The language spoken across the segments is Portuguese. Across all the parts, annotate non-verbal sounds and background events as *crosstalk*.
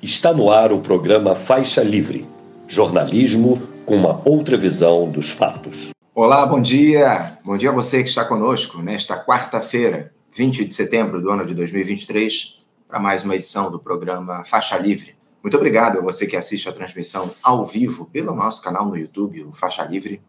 Está no ar o programa Faixa Livre jornalismo com uma outra visão dos fatos. Olá, bom dia. Bom dia a você que está conosco nesta quarta-feira, 20 de setembro do ano de 2023, para mais uma edição do programa Faixa Livre. Muito obrigado a você que assiste a transmissão ao vivo pelo nosso canal no YouTube, o Faixa Livre.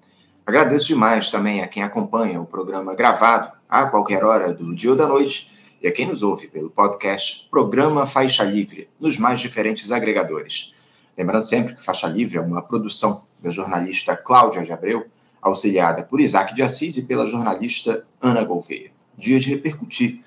Agradeço demais também a quem acompanha o programa gravado a qualquer hora do dia ou da noite e a quem nos ouve pelo podcast Programa Faixa Livre, nos mais diferentes agregadores. Lembrando sempre que Faixa Livre é uma produção da jornalista Cláudia de Abreu, auxiliada por Isaac de Assis e pela jornalista Ana Gouveia. Dia de repercutir,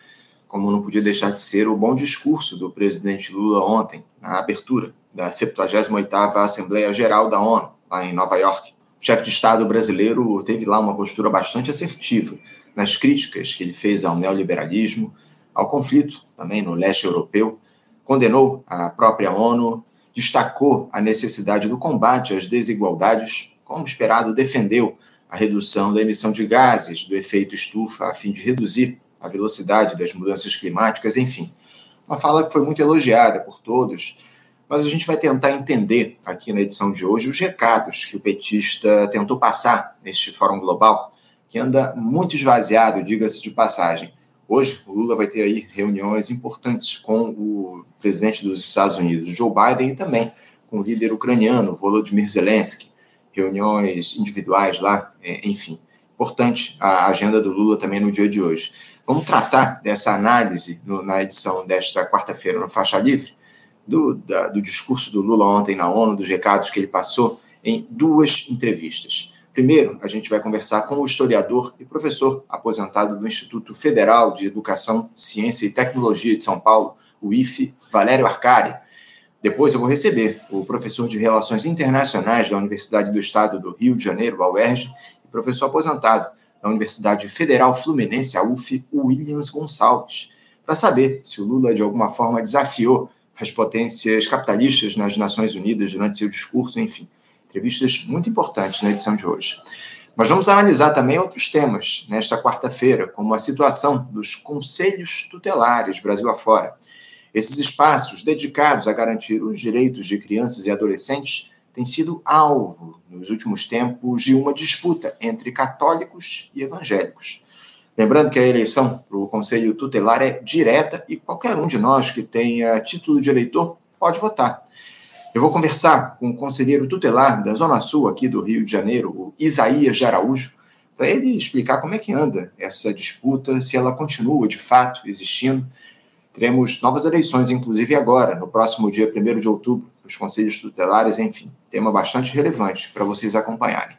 como não podia deixar de ser o bom discurso do presidente Lula ontem, na abertura da 78ª Assembleia Geral da ONU, lá em Nova York. O chefe de Estado brasileiro teve lá uma postura bastante assertiva nas críticas que ele fez ao neoliberalismo, ao conflito também no leste europeu, condenou a própria ONU, destacou a necessidade do combate às desigualdades, como esperado, defendeu a redução da emissão de gases do efeito estufa a fim de reduzir a velocidade das mudanças climáticas, enfim. Uma fala que foi muito elogiada por todos, mas a gente vai tentar entender aqui na edição de hoje os recados que o petista tentou passar neste Fórum Global, que anda muito esvaziado, diga-se de passagem. Hoje, o Lula vai ter aí reuniões importantes com o presidente dos Estados Unidos, Joe Biden, e também com o líder ucraniano, Volodymyr Zelensky. Reuniões individuais lá, é, enfim. Importante a agenda do Lula também no dia de hoje. Vamos tratar dessa análise no, na edição desta quarta-feira no Faixa Livre, do, da, do discurso do Lula ontem na ONU, dos recados que ele passou, em duas entrevistas. Primeiro, a gente vai conversar com o historiador e professor aposentado do Instituto Federal de Educação, Ciência e Tecnologia de São Paulo, o IFE, Valério Arcari. Depois eu vou receber o professor de Relações Internacionais da Universidade do Estado do Rio de Janeiro, a UERJ, e professor aposentado da Universidade Federal Fluminense, a UF, Williams Gonçalves, para saber se o Lula de alguma forma desafiou as potências capitalistas nas Nações Unidas durante seu discurso, enfim Entrevistas muito importantes na edição de hoje. Mas vamos analisar também outros temas nesta quarta-feira, como a situação dos conselhos tutelares Brasil afora. Esses espaços dedicados a garantir os direitos de crianças e adolescentes têm sido alvo, nos últimos tempos, de uma disputa entre católicos e evangélicos. Lembrando que a eleição para o Conselho Tutelar é direta e qualquer um de nós que tenha título de eleitor pode votar. Eu vou conversar com o conselheiro tutelar da Zona Sul aqui do Rio de Janeiro, o Isaías de Araújo, para ele explicar como é que anda essa disputa, se ela continua de fato existindo. Teremos novas eleições, inclusive agora, no próximo dia 1 de outubro, os conselhos tutelares, enfim, tema bastante relevante para vocês acompanharem.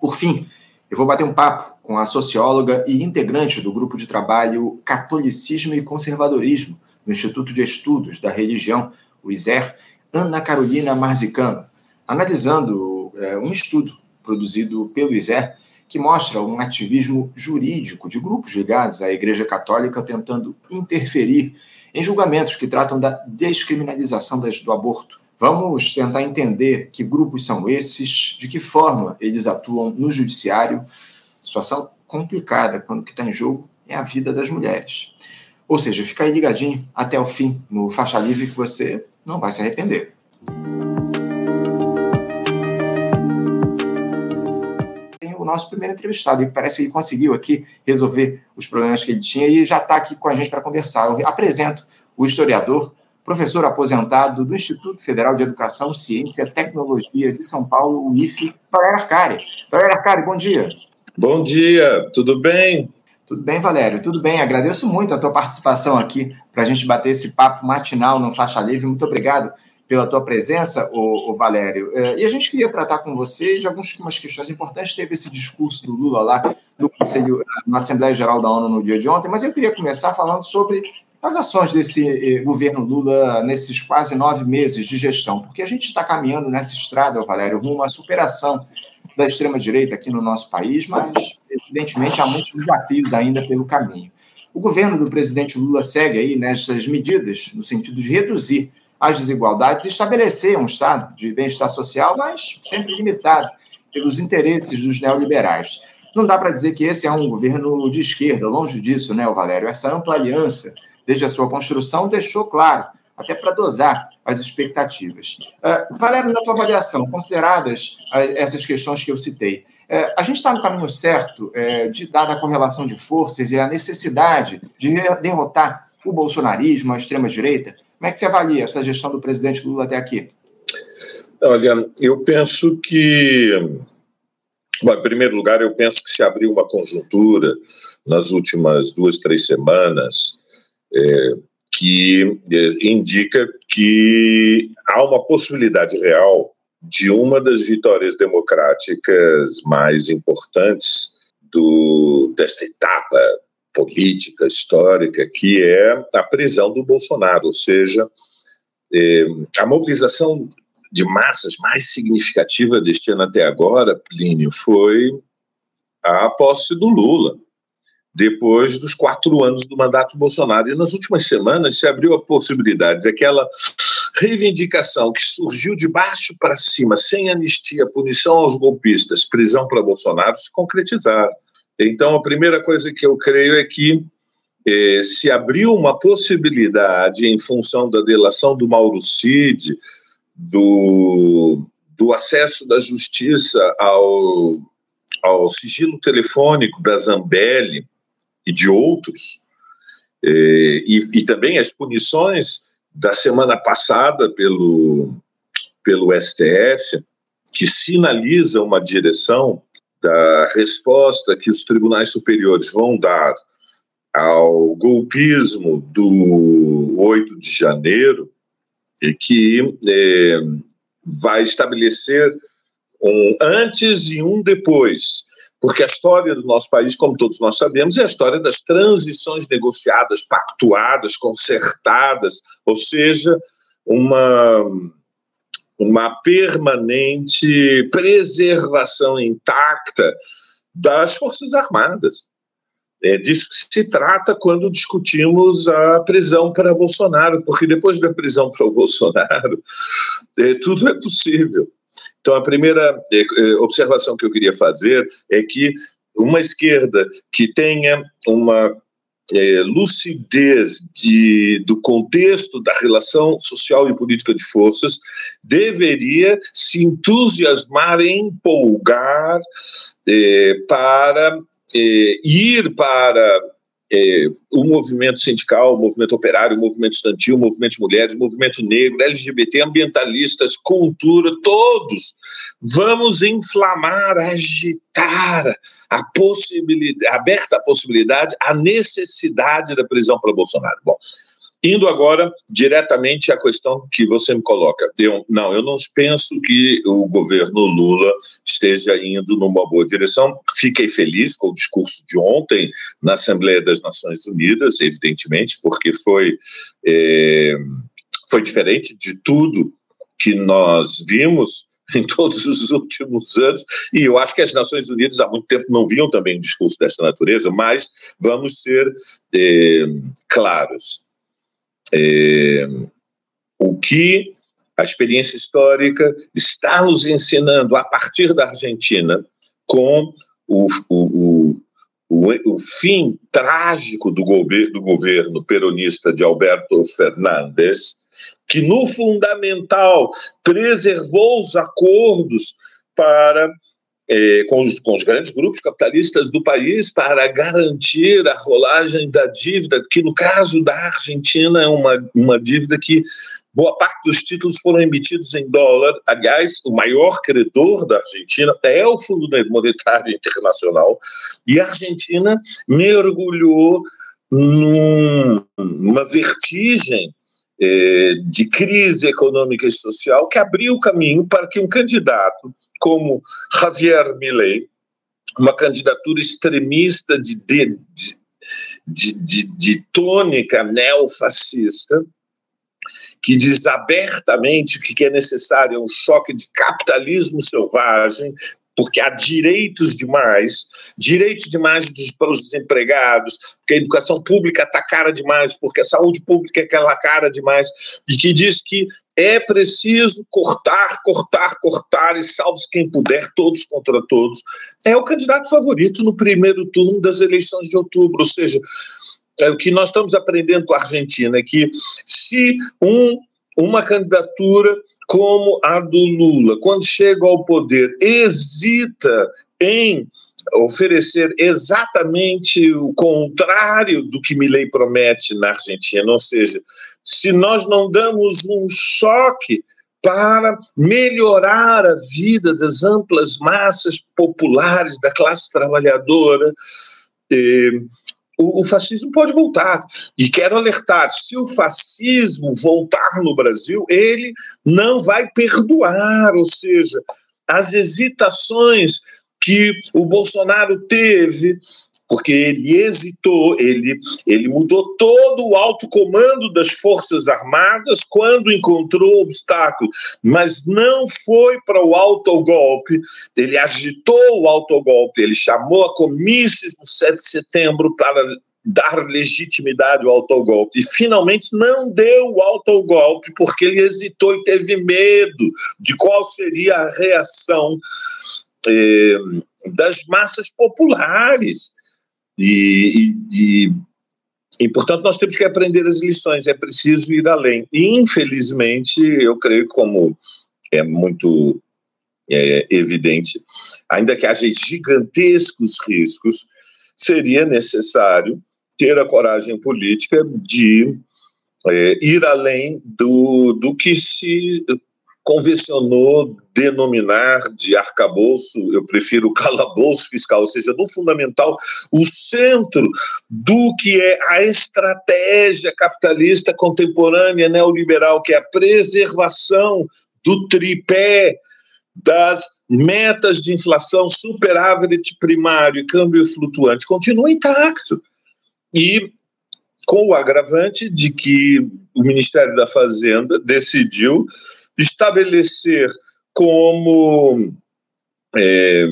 Por fim, eu vou bater um papo com a socióloga e integrante do grupo de trabalho Catolicismo e Conservadorismo, no Instituto de Estudos da Religião, o ISER, Ana Carolina Marzicano, analisando é, um estudo produzido pelo ISER que mostra um ativismo jurídico de grupos ligados à Igreja Católica tentando interferir em julgamentos que tratam da descriminalização do aborto. Vamos tentar entender que grupos são esses, de que forma eles atuam no judiciário. Situação complicada quando o que está em jogo é a vida das mulheres. Ou seja, fica aí ligadinho até o fim no Faixa Livre que você não vai se arrepender. Tem o nosso primeiro entrevistado, e parece que ele conseguiu aqui resolver os problemas que ele tinha e já está aqui com a gente para conversar. Eu apresento o historiador, professor aposentado do Instituto Federal de Educação, Ciência e Tecnologia de São Paulo, o IFE, Valério Arcari. Arcari, bom dia. Bom dia, tudo bem? Tudo bem, Valério? Tudo bem. Agradeço muito a tua participação aqui para a gente bater esse papo matinal no Faixa Livre. Muito obrigado pela tua presença, o, Valério. É, e a gente queria tratar com você de algumas questões importantes. Teve esse discurso do Lula lá no Conselho, na Assembleia Geral da ONU no dia de ontem, mas eu queria começar falando sobre as ações desse eh, governo Lula nesses quase nove meses de gestão, porque a gente está caminhando nessa estrada, Valério, rumo à superação da extrema-direita aqui no nosso país, mas, evidentemente, há muitos desafios ainda pelo caminho. O governo do presidente Lula segue aí nessas medidas, no sentido de reduzir as desigualdades e estabelecer um estado de bem-estar social, mas sempre limitado pelos interesses dos neoliberais. Não dá para dizer que esse é um governo de esquerda, longe disso, né, Valério? Essa ampla aliança, desde a sua construção, deixou claro até para dosar as expectativas. Uh, Valério, na tua avaliação, consideradas essas questões que eu citei, uh, a gente está no caminho certo, uh, de, dada a correlação de forças e a necessidade de derrotar o bolsonarismo, a extrema-direita? Como é que você avalia essa gestão do presidente Lula até aqui? Olha, eu penso que, bom, em primeiro lugar, eu penso que se abriu uma conjuntura nas últimas duas, três semanas é, que é, indica que há uma possibilidade real de uma das vitórias democráticas mais importantes do, desta etapa política, histórica, que é a prisão do Bolsonaro, ou seja, é, a mobilização de massas mais significativa deste ano até agora, Plínio, foi a posse do Lula depois dos quatro anos do mandato Bolsonaro. E nas últimas semanas se abriu a possibilidade daquela reivindicação que surgiu de baixo para cima, sem anistia, punição aos golpistas, prisão para Bolsonaro, se concretizar. Então, a primeira coisa que eu creio é que eh, se abriu uma possibilidade, em função da delação do Mauro Cid, do, do acesso da justiça ao, ao sigilo telefônico da Zambelli, e de outros, e, e, também as punições da semana passada pelo, pelo STF, que sinaliza uma direção da resposta que os tribunais superiores vão dar ao golpismo do 8 de janeiro, e que é, vai estabelecer um antes e um depois porque a história do nosso país, como todos nós sabemos, é a história das transições negociadas, pactuadas, consertadas, ou seja, uma, uma permanente preservação intacta das Forças Armadas. É disso que se trata quando discutimos a prisão para Bolsonaro, porque depois da prisão para o Bolsonaro, *laughs* é, tudo é possível. Então, a primeira eh, eh, observação que eu queria fazer é que uma esquerda que tenha uma é, lucidez de, do contexto da relação social e política de forças deveria se entusiasmar, empolgar é, para é, ir para é, o movimento sindical, o movimento operário, o movimento estudantil, o movimento mulheres, o movimento negro, LGBT, ambientalistas, cultura, todos. Vamos inflamar, agitar a possibilidade, aberta a possibilidade, a necessidade da prisão para Bolsonaro. Bom, Indo agora diretamente à questão que você me coloca. Eu, não, eu não penso que o governo Lula esteja indo numa boa direção. Fiquei feliz com o discurso de ontem na Assembleia das Nações Unidas, evidentemente, porque foi, é, foi diferente de tudo que nós vimos *laughs* em todos os últimos anos, e eu acho que as Nações Unidas há muito tempo não viam também um discurso desta natureza, mas vamos ser é, claros é, o que a experiência histórica está nos ensinando a partir da Argentina, com o, o, o, o fim trágico do, gover do governo peronista de Alberto Fernandes, que no fundamental preservou os acordos para eh, com, os, com, os, grandes grupos capitalistas do país para garantir a rolagem da dívida, que no caso da Argentina é uma, uma dívida que boa parte dos títulos foram emitidos em dólar. Aliás, o maior credor da Argentina é o Fundo Monetário Internacional, e a Argentina mergulhou num, numa vertigem eh, de crise econômica e social que abriu o caminho para que um candidato como Javier Milei, uma candidatura extremista de, de, de, de, de tônica neofascista, que diz abertamente que é necessário é um choque de capitalismo selvagem, porque há direitos demais, direitos demais dos, para os desempregados, porque a educação pública está cara demais, porque a saúde pública é aquela cara demais, e que diz que é preciso cortar, cortar, cortar, e salve-se quem puder, todos contra todos. É o candidato favorito no primeiro turno das eleições de outubro, ou seja, é, o que nós estamos aprendendo com a Argentina é que se um, uma candidatura como a do Lula, quando chega ao poder, hesita em oferecer exatamente o contrário do que Milley promete na Argentina, ou seja, se nós não damos um choque para melhorar a vida das amplas massas populares da classe trabalhadora, eh, o, o, fascismo pode voltar. E quero alertar: se o fascismo voltar no Brasil, ele não vai perdoar, ou seja, as hesitações que o Bolsonaro teve porque ele hesitou, ele, ele mudou todo o alto comando das Forças Armadas quando encontrou obstáculo, mas não foi para o autogolpe, ele agitou o autogolpe, ele chamou a comícios no 7 de setembro para dar legitimidade ao autogolpe. E finalmente não deu o autogolpe, porque ele hesitou e teve medo de qual seria a reação eh, das massas populares. E, e, e, portanto, nós temos que aprender as lições, é preciso ir além. E, infelizmente, eu creio, como é muito é, evidente, ainda que haja gigantescos riscos, seria necessário ter a coragem política de é, ir além do, do que se convencionou denominar de arcabouço, eu prefiro calabouço fiscal, ou seja, no fundamental, o centro do que é a estratégia capitalista contemporânea neoliberal, que é a preservação do tripé das metas de inflação, superávit primário e câmbio flutuante, continua intacto. E com o agravante de que o Ministério da Fazenda decidiu estabelecer como é,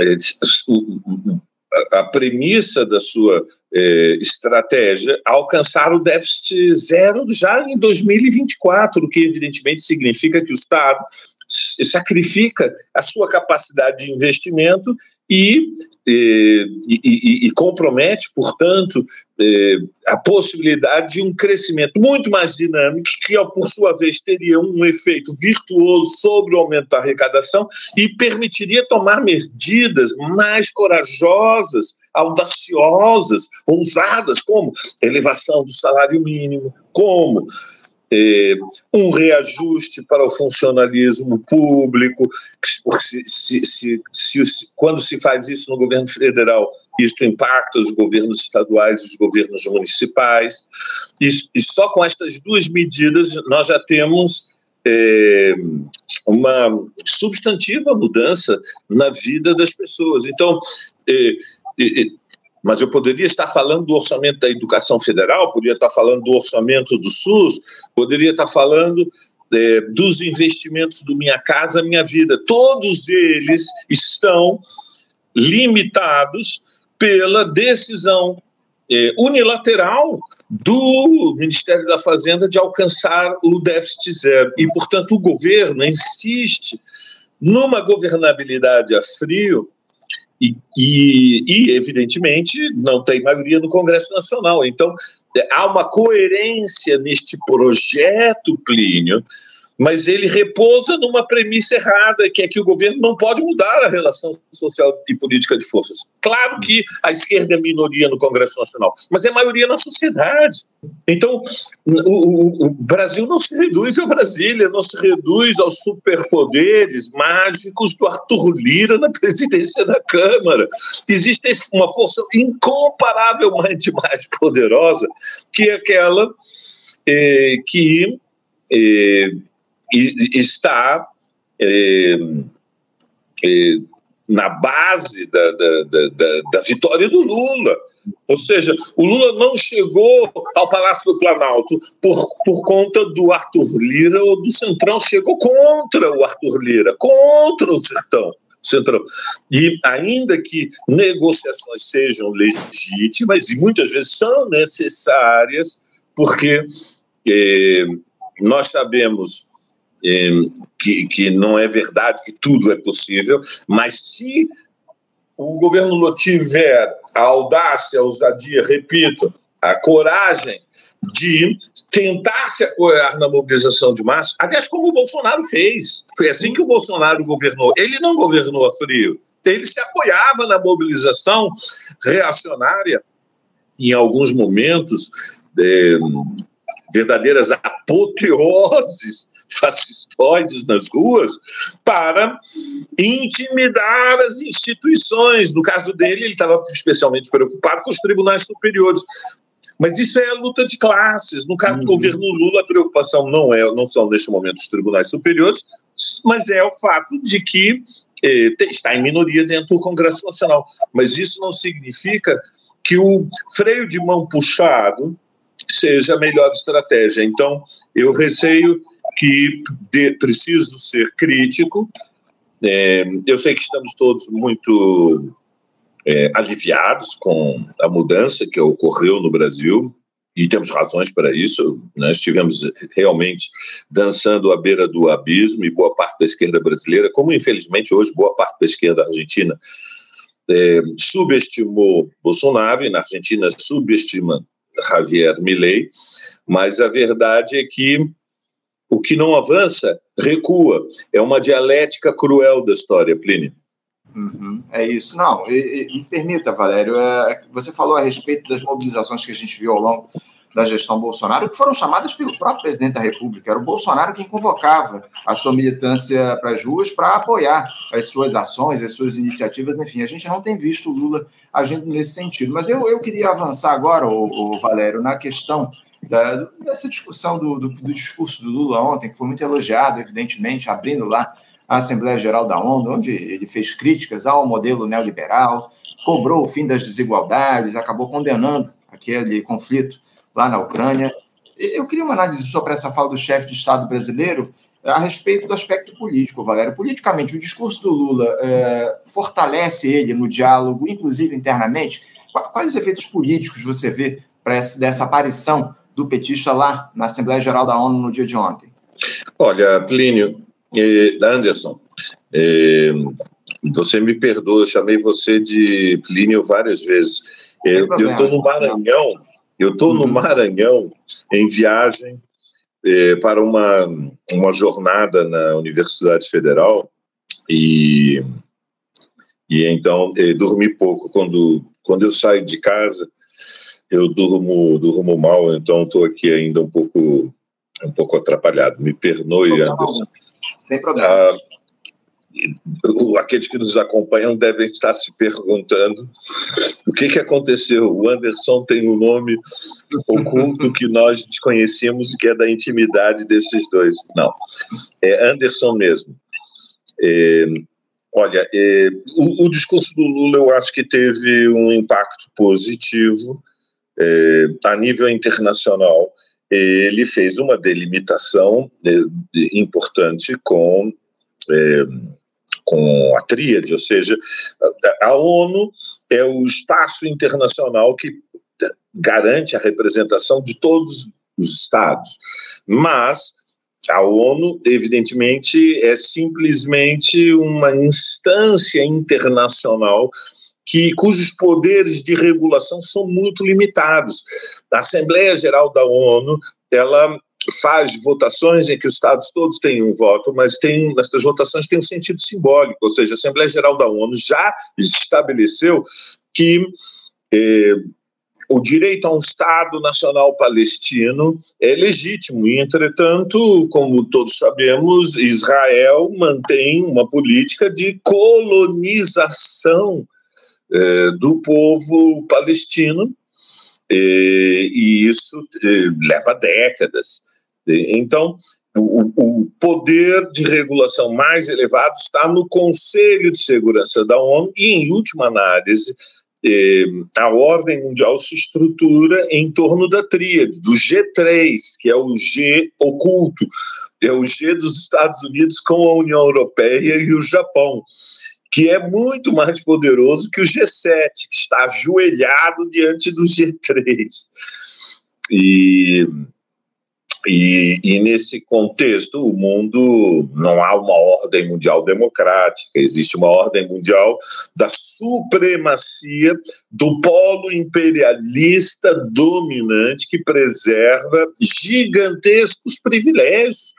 é, a premissa da sua é, estratégia alcançar o déficit zero já em 2024, o que evidentemente significa que o Estado sacrifica a sua capacidade de investimento e, e, e, e compromete, portanto, eh, a possibilidade de um crescimento muito mais dinâmico, que, por sua vez, teria um efeito virtuoso sobre o aumento da arrecadação e permitiria tomar medidas mais corajosas, audaciosas, ousadas, como elevação do salário mínimo, como é, um reajuste para o funcionalismo público, se, se, se, quando se faz isso no governo federal, isso impacta os governos estaduais e os governos municipais, e, e só com estas duas medidas nós já temos é, uma substantiva mudança na vida das pessoas. Então, é, é, mas eu poderia estar falando do orçamento da educação federal, poderia estar falando do orçamento do SUS, poderia estar falando é, dos investimentos do Minha Casa Minha Vida. Todos eles estão limitados pela decisão é, unilateral do Ministério da Fazenda de alcançar o déficit zero. E, portanto, o governo insiste numa governabilidade a frio e, e, e, evidentemente, não tem maioria no Congresso Nacional. Então, é, há uma coerência neste projeto, Plínio, mas ele repousa numa premissa errada, que é que o governo não pode mudar a relação social e política de forças. Claro que a esquerda é minoria no Congresso Nacional, mas é maioria na sociedade. Então, o, o, o Brasil não se reduz a Brasília, não se reduz aos superpoderes mágicos do Arthur Lira na presidência da Câmara. Existe uma força incomparavelmente mais poderosa, que aquela eh, que eh, está é, é, na base da, da, da, da, vitória do Lula. Ou seja, o Lula não chegou ao Palácio do Planalto por, por conta do Arthur Lira ou do Centrão, chegou contra o Arthur Lira, contra o. Centrão. E ainda que negociações sejam legítimas e muitas vezes são necessárias, porque eh, nós sabemos que, que não é verdade que tudo é possível, mas se o governo Lula tiver a audácia, a ousadia, repito, a coragem de tentar se apoiar na mobilização de massa, aliás, como o Bolsonaro fez. Foi assim que o Bolsonaro governou. Ele não governou a frio, ele se apoiava na mobilização reacionária, em alguns momentos, é, verdadeiras apoteoses fascistoides nas ruas para intimidar as instituições. No caso dele, ele estava especialmente preocupado com os tribunais superiores. Mas isso é a luta de classes. No caso do uhum. governo Lula, a preocupação não é, não são neste momento os tribunais superiores, mas é o fato de que eh, está em minoria dentro do Congresso Nacional. Mas isso não significa que o freio de mão puxado seja a melhor estratégia. Então, eu receio que de, preciso ser crítico. É, eu sei que estamos todos muito é, aliviados com a mudança que ocorreu no Brasil, e temos razões para isso. Nós né? estivemos realmente dançando à beira do abismo, e boa parte da esquerda brasileira, como infelizmente hoje boa parte da esquerda argentina, é, subestimou Bolsonaro, e na Argentina subestima Javier Milei, mas a verdade é que o que não avança recua. É uma dialética cruel da história, Plínio. Uhum, é isso. Não, e, e, me permita, Valério, é, você falou a respeito das mobilizações que a gente viu ao longo da gestão Bolsonaro, que foram chamadas pelo próprio presidente da República. Era o Bolsonaro quem convocava a sua militância para as ruas para apoiar as suas ações, as suas iniciativas. Enfim, a gente não tem visto o Lula agindo nesse sentido. Mas eu, eu queria avançar agora, o, Valério, na questão da, dessa discussão do, do, do, discurso do Lula ontem, que foi muito elogiado, evidentemente, abrindo lá a Assembleia Geral da ONU, onde ele fez críticas ao modelo neoliberal, cobrou o fim das desigualdades, acabou condenando aquele conflito lá na Ucrânia. Eu queria uma análise sobre essa fala do chefe de Estado brasileiro a respeito do aspecto político, Valério. Politicamente, o discurso do Lula é, fortalece ele no diálogo, inclusive internamente? Quais os efeitos políticos você vê para dessa aparição do petista lá na Assembleia Geral da ONU no dia de ontem? Olha, Plínio, eh, Anderson, eh, você me perdoa, eu chamei você de Plínio várias vezes. Eu estou no Maranhão, eu estou no uhum. Maranhão em viagem eh, para uma, uma jornada na Universidade Federal e, e então eh, dormi pouco. Quando, quando eu saio de casa, eu durmo, durmo mal, então estou aqui ainda um pouco, um pouco atrapalhado. Me perdoe, Anderson. Sem problema. Ah, aqueles que nos acompanham devem estar se perguntando o que, que aconteceu. O Anderson tem um nome oculto que nós desconhecemos, que é da intimidade desses dois. Não, é Anderson mesmo. É, olha, é, o, o, discurso do Lula eu acho que teve um impacto positivo é, a nível internacional, ele fez uma delimitação é, importante com, é, com a tríade, ou seja, a ONU é o espaço internacional que garante a representação de todos os estados, mas a ONU, evidentemente, é simplesmente uma instância internacional que cujos poderes de regulação são muito limitados. A Assembleia Geral da ONU, ela faz votações em que os estados todos têm um voto, mas tem essas votações têm um sentido simbólico, ou seja, a Assembleia Geral da ONU já estabeleceu que eh, o direito a um Estado nacional palestino é legítimo, e, entretanto, como todos sabemos, Israel mantém uma política de colonização é, do povo palestino, e, e isso é, leva décadas. Então, o, o, poder de regulação mais elevado está no Conselho de Segurança da ONU e, em última análise, eh, a ordem mundial se estrutura em torno da tríade, do G3, que é o G oculto, é o G dos Estados Unidos com a União Europeia e o Japão que é muito mais poderoso que o G7, que está ajoelhado diante do G3. E e, e, nesse contexto, o mundo não há uma ordem mundial democrática, existe uma ordem mundial da supremacia do polo imperialista dominante que preserva gigantescos privilégios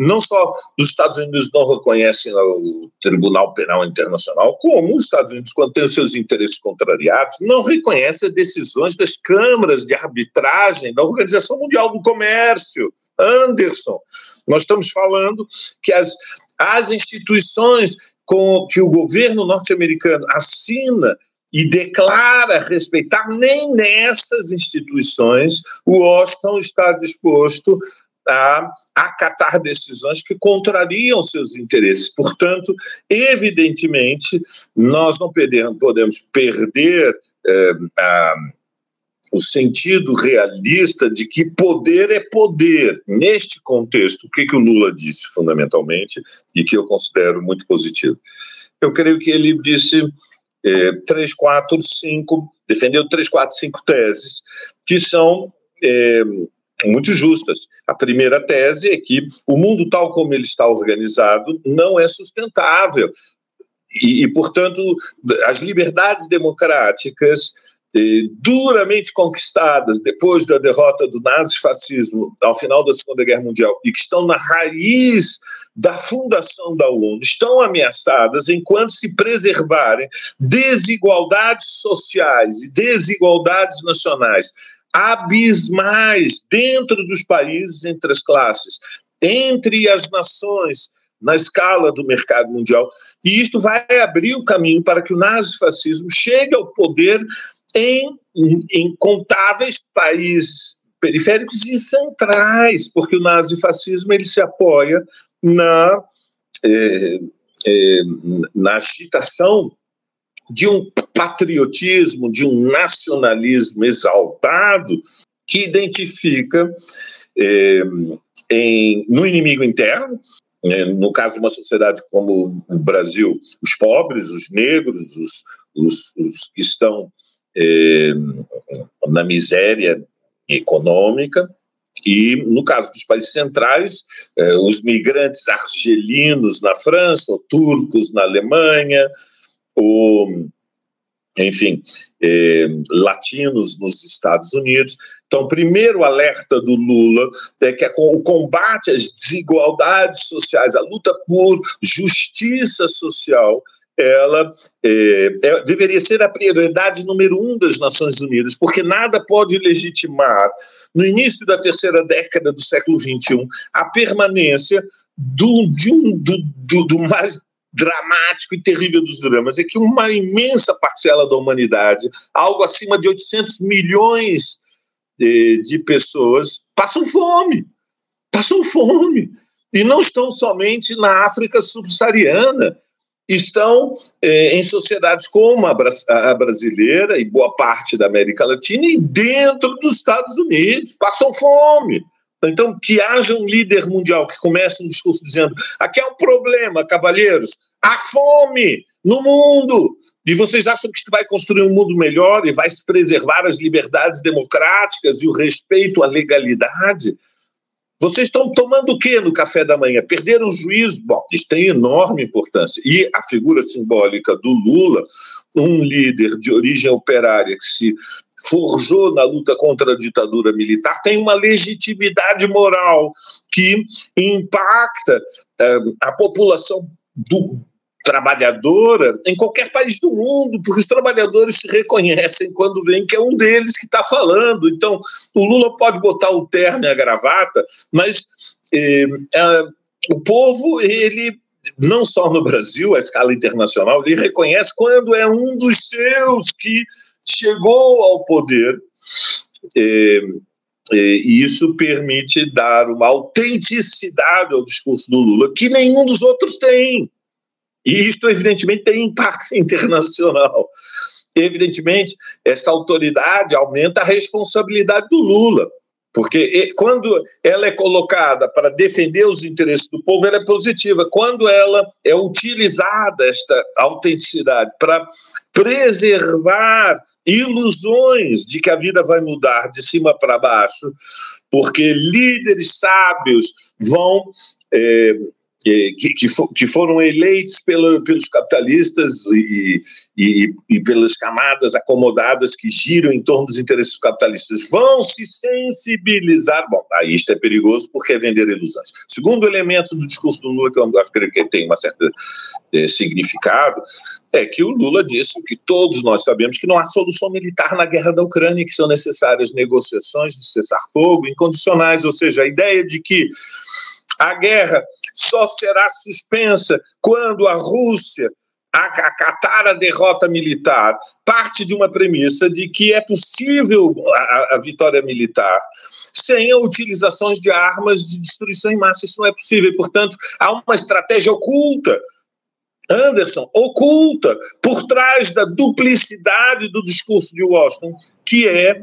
não só os Estados Unidos não reconhecem o Tribunal Penal Internacional, como os Estados Unidos, quando tem os seus interesses contrariados, não reconhecem as decisões das câmaras de arbitragem da Organização Mundial do Comércio. Anderson, nós estamos falando que as, as instituições com que o governo norte-americano assina e declara respeitar, nem nessas instituições o Washington está disposto a acatar decisões que contrariam seus interesses. Portanto, evidentemente, nós não podemos perder eh, a, o sentido realista de que poder é poder. Neste contexto, o que, que o Lula disse fundamentalmente e que eu considero muito positivo? Eu creio que ele disse eh, três, quatro, cinco, defendeu três, quatro, cinco teses que são eh, muito justas. A primeira tese é que o mundo tal como ele está organizado não é sustentável. E, e portanto, as liberdades democráticas eh, duramente conquistadas depois da derrota do nazifascismo ao final da Segunda Guerra Mundial e que estão na raiz da fundação da ONU estão ameaçadas enquanto se preservarem desigualdades sociais e desigualdades nacionais abismais dentro dos países, entre as classes, entre as nações, na escala do mercado mundial. E isto vai abrir o caminho para que o nazifascismo chegue ao poder em, em contáveis países periféricos e centrais, porque o nazifascismo ele se apoia na, eh, eh, na agitação de um patriotismo, de um nacionalismo exaltado que identifica eh, em, no inimigo interno, né, no caso de uma sociedade como o Brasil, os pobres, os negros, os, os, os que estão eh, na miséria econômica, e, no caso dos países centrais, eh, os migrantes argelinos na França, ou turcos na Alemanha, ou, enfim, eh, latinos nos Estados Unidos. Então, primeiro alerta do Lula é que o combate às desigualdades sociais, a luta por justiça social, ela é, é, deveria ser a prioridade número um das Nações Unidas, porque nada pode legitimar, no início da terceira década do século XXI, a permanência do, de um, do, do, do dramático e terrível dos dramas é que uma imensa parcela da humanidade, algo acima de 800 milhões de, eh, de pessoas, passam fome. Passam fome. E não estão somente na África subsaariana, estão eh, em sociedades como a, a, brasileira e boa parte da América Latina e dentro dos Estados Unidos. Passam fome. Então, que haja um líder mundial que comece um discurso dizendo: aqui é um problema, cavalheiros, há fome no mundo. E vocês acham que vai construir um mundo melhor e vai se preservar as liberdades democráticas e o respeito à legalidade? Vocês estão tomando o que no café da manhã? Perderam o juízo? Bom, isso tem enorme importância. E a figura simbólica do Lula, um líder de origem operária que se forjou na luta contra a ditadura militar, tem uma legitimidade moral que impacta eh, a população do, trabalhadora em qualquer país do mundo, porque os trabalhadores se reconhecem quando vem que é um deles que está falando. Então, o Lula pode botar o terno e a gravata, mas eh, o povo, ele não só no Brasil, a escala internacional, ele reconhece quando é um dos seus que chegou ao poder. Eh, e isso permite dar uma autenticidade ao discurso do Lula que nenhum dos outros tem. E isto, evidentemente, tem impacto *laughs* internacional. Evidentemente, esta autoridade aumenta a responsabilidade do Lula, porque quando ela é colocada para defender os interesses do povo, ela é positiva. Quando ela é utilizada, esta autenticidade, para preservar ilusões de que a vida vai mudar de cima para baixo, porque líderes sábios vão é, que, que, for, que, foram eleitos pelo, pelos capitalistas e, e, e, pelas camadas acomodadas que giram em torno dos interesses capitalistas vão se sensibilizar. Bom, aí isto é perigoso porque é vender ilusões. Segundo elemento do discurso do Lula, que eu acho que tem uma certa é, significado, é que o Lula disse que todos nós sabemos que não há solução militar na guerra da Ucrânia, que são necessárias negociações de cessar-fogo incondicionais, ou seja, a ideia de que a guerra só será suspensa quando a Rússia acatar a derrota militar, parte de uma premissa de que é possível a, a vitória militar sem a utilização de armas de destruição em massa. Isso não é possível. Portanto, há uma estratégia oculta Anderson, oculta por trás da duplicidade do discurso de Washington, que é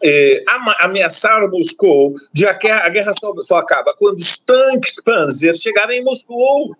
é, ameaçar Moscou de que a guerra só, só, acaba quando os tanques Panzer chegarem em Moscou.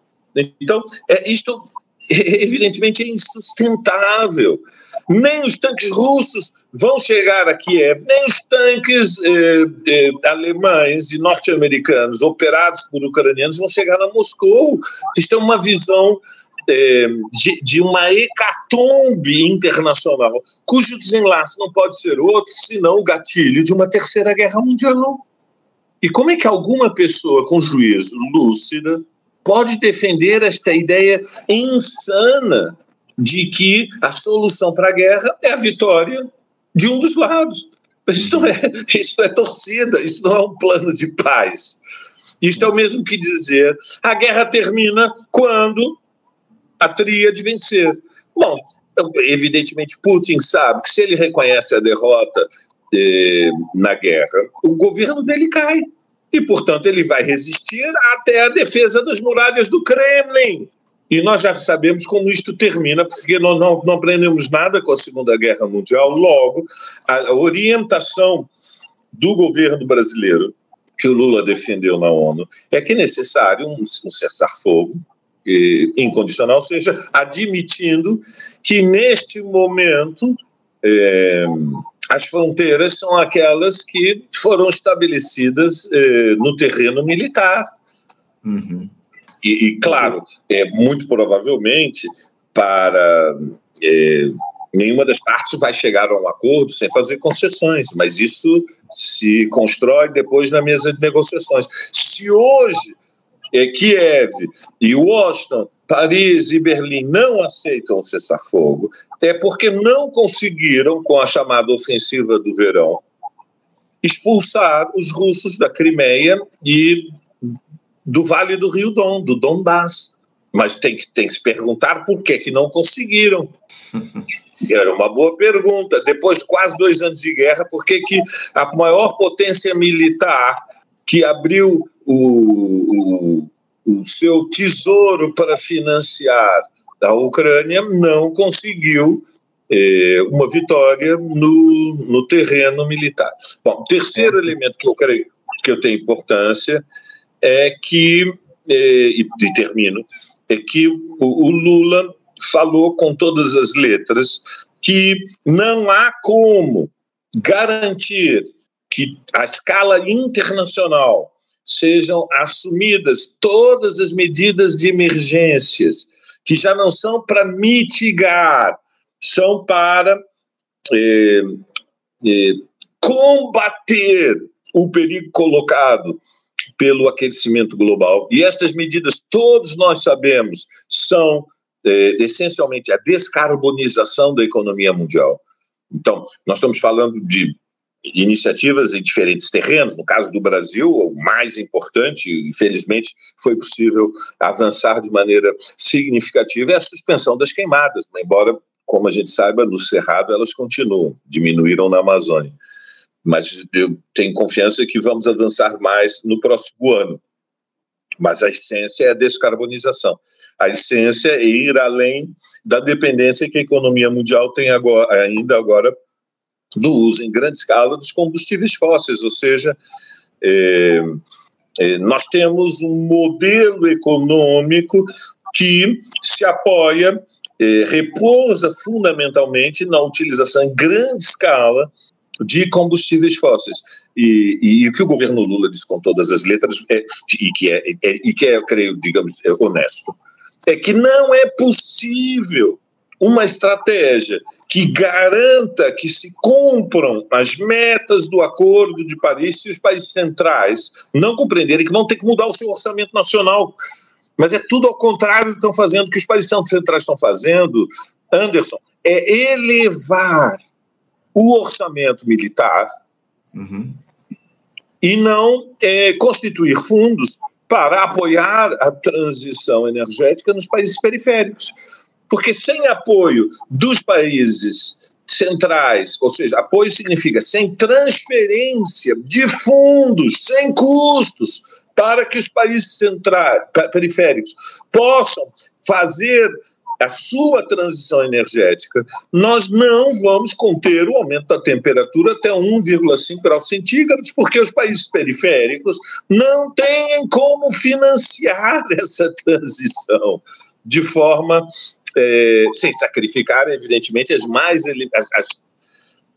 Então, é, isto *laughs* evidentemente é insustentável. Nem os tanques russos vão chegar a Kiev, nem os tanques eh, eh, alemães e norte-americanos operados por ucranianos vão chegar a Moscou. Isto é uma visão é, de, de, uma hecatombe internacional, cujo desenlace não pode ser outro senão o gatilho de uma terceira guerra mundial. E como é que alguma pessoa com juízo lúcida pode defender esta ideia insana de que a solução para a guerra é a vitória de um dos lados? Isso não, é, isso não é torcida, isso não é um plano de paz. Isto é o mesmo que dizer a guerra termina quando a tríade vencer. Bom, evidentemente Putin sabe que se ele reconhece a derrota eh, na guerra, o governo dele cai. E, portanto, ele vai resistir até a defesa das muralhas do Kremlin. E nós já sabemos como isto termina, porque não, não, não aprendemos nada com a Segunda Guerra Mundial. Logo, a orientação do governo brasileiro, que o Lula defendeu na ONU, é que é necessário um, um cessar-fogo, incondicional, ou seja, admitindo que neste momento é, as fronteiras são aquelas que foram estabelecidas é, no terreno militar. Uhum. E, e, claro, é, muito provavelmente para é, nenhuma das partes vai chegar a um acordo sem fazer concessões, mas isso se constrói depois na mesa de negociações. Se hoje é, Kiev e Washington, Paris e Berlim não aceitam o cessar-fogo, é porque não conseguiram, com a chamada ofensiva do verão, expulsar os russos da Crimeia e do Vale do Rio Dom, do Donbass. Mas tem que, tem que se perguntar por que, que não conseguiram. *laughs* Era uma boa pergunta. Depois de quase dois anos de guerra, por que, que a maior potência militar que abriu o, o, o seu tesouro para financiar a Ucrânia não conseguiu eh, uma vitória no, no terreno militar. Bom, terceiro elemento que eu creio que eu tenho importância é que, eh, e, e, termino, é que o, o Lula falou com todas as letras que não há como garantir que a escala internacional sejam assumidas todas as medidas de emergências, que já não são para mitigar, são para é, é, combater o perigo colocado pelo aquecimento global. E estas medidas, todos nós sabemos, são é, essencialmente a descarbonização da economia mundial. Então, nós estamos falando de iniciativas em diferentes terrenos. No caso do Brasil, o mais importante, infelizmente, foi possível avançar de maneira significativa é a suspensão das queimadas, embora, como a gente saiba, no Cerrado elas continuam, diminuíram na Amazônia. Mas eu tenho confiança que vamos avançar mais no próximo ano. Mas a essência é a descarbonização. A essência é ir além da dependência que a economia mundial tem agora, ainda agora do uso em grande escala dos combustíveis fósseis, ou seja, é, é, nós temos um modelo econômico que se apoia eh, repousa fundamentalmente na utilização em grande escala de combustíveis fósseis. E, o que o governo Lula diz com todas as letras, é, e, que é, é, e que é, eu creio, digamos, é honesto, é que não é possível uma estratégia que garanta que se cumpram as metas do Acordo de Paris se os países centrais não compreenderem que vão ter que mudar o seu orçamento nacional. Mas é tudo ao contrário do que estão fazendo, que os países centrais estão fazendo, Anderson, é elevar o orçamento militar uhum. e não é, constituir fundos para apoiar a transição energética nos países periféricos. Porque sem apoio dos países centrais, ou seja, apoio significa sem transferência de fundos, sem custos, para que os países centrais, periféricos possam fazer a sua transição energética, nós não vamos conter o aumento da temperatura até 1,5 graus centígrados, porque os países periféricos não têm como financiar *laughs* essa transição de forma é, sem sacrificar, evidentemente, as mais as, as,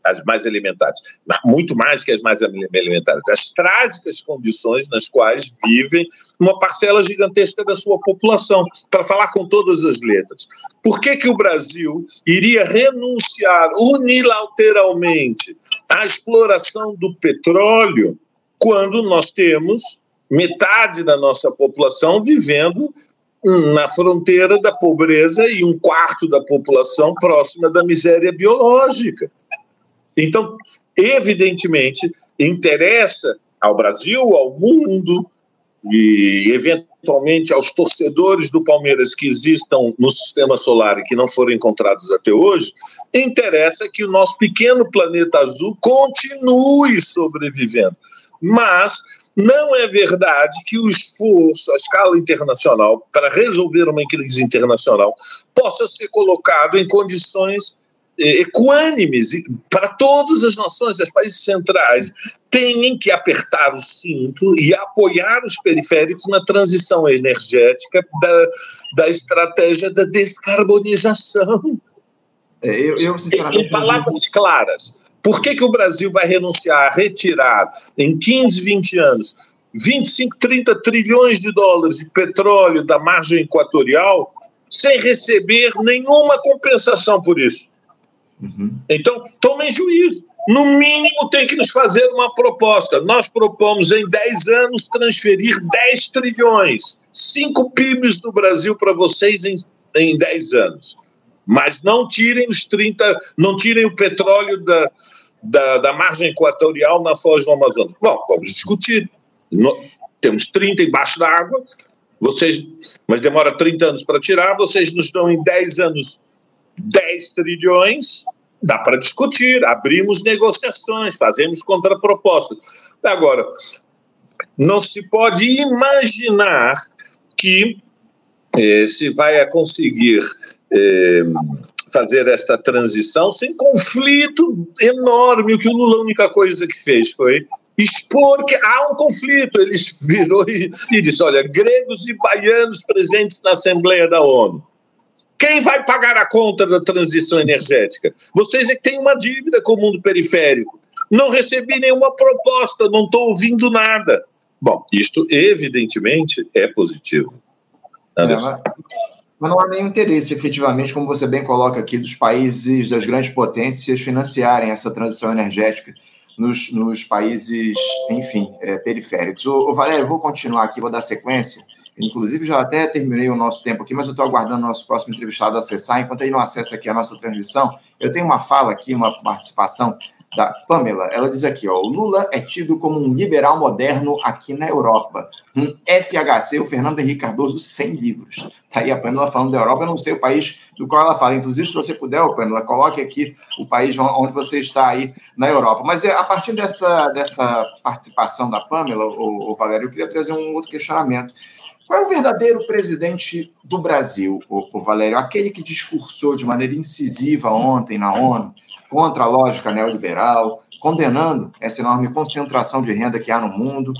as mais elementares, muito mais que as mais elementares, as trágicas condições nas quais vivem uma parcela gigantesca da sua população, para falar com todas as letras. Por que, que o Brasil iria renunciar unilateralmente à exploração do petróleo quando nós temos metade da nossa população vivendo na fronteira da pobreza e um quarto da população próxima da miséria biológica. Então, evidentemente, interessa ao Brasil, ao mundo e, eventualmente, aos torcedores do Palmeiras que existam no sistema solar e que não foram encontrados até hoje, interessa que o nosso pequeno planeta azul continue sobrevivendo. Mas não é verdade que o esforço à escala internacional para resolver uma crise internacional possa ser colocado em condições eh, equânimes para todas as nações, os países centrais têm que apertar o cinto e apoiar os periféricos na transição energética da, da estratégia da descarbonização. É, eu, eu, sinceramente. Em palavras claras, por que, que o Brasil vai renunciar a retirar em 15, 20 anos 25, 30 trilhões de dólares de petróleo da margem equatorial sem receber nenhuma compensação por isso? Uhum. Então, tomem juízo. No mínimo, tem que nos fazer uma proposta. Nós propomos em 10 anos transferir 10 trilhões, 5 PIBs do Brasil para vocês em, em 10 anos. Mas não tirem os 30, não tirem o petróleo da, da, da margem equatorial na foz do Amazonas. Bom, vamos discutir. No, temos 30 embaixo da água, vocês, mas demora 30 anos para tirar, vocês nos dão em 10 anos 10 trilhões, dá para discutir, abrimos negociações, fazemos contrapropostas. Agora, não se pode imaginar que eh, se vai conseguir eh, fazer esta transição sem conflito enorme. O que o Lula, a única coisa que fez foi expor que há um conflito. Ele *laughs* virou e, e disse: olha, gregos e baianos presentes na Assembleia da ONU. Quem vai pagar a conta da transição energética? Vocês é que têm uma dívida com o mundo periférico. Não recebi nenhuma proposta, não estou ouvindo nada. Bom, isto evidentemente é positivo. Anderson. Mas não há nenhum interesse, efetivamente, como você bem coloca aqui, dos países, das grandes potências financiarem essa transição energética nos, nos países, enfim, é, periféricos. O Valério, vou continuar aqui, vou dar sequência. Inclusive, já até terminei o nosso tempo aqui, mas eu estou aguardando o nosso próximo entrevistado acessar. Enquanto ele não acessa aqui a nossa transmissão, eu tenho uma fala aqui, uma participação da Pamela. Ela diz aqui: ó, o Lula é tido como um liberal moderno aqui na Europa. Um FHC, o Fernando Henrique Cardoso, sem livros. Está aí a Pamela falando da Europa, eu não sei o país do qual ela fala. Inclusive, se você puder, Pamela, coloque aqui o país onde você está aí na Europa. Mas é, a partir dessa, dessa participação da Pamela, o, Valério, eu queria trazer um outro questionamento. Qual é o verdadeiro presidente do Brasil, o Valério? Aquele que discursou de maneira incisiva ontem na ONU contra a lógica neoliberal, condenando essa enorme concentração de renda que há no mundo?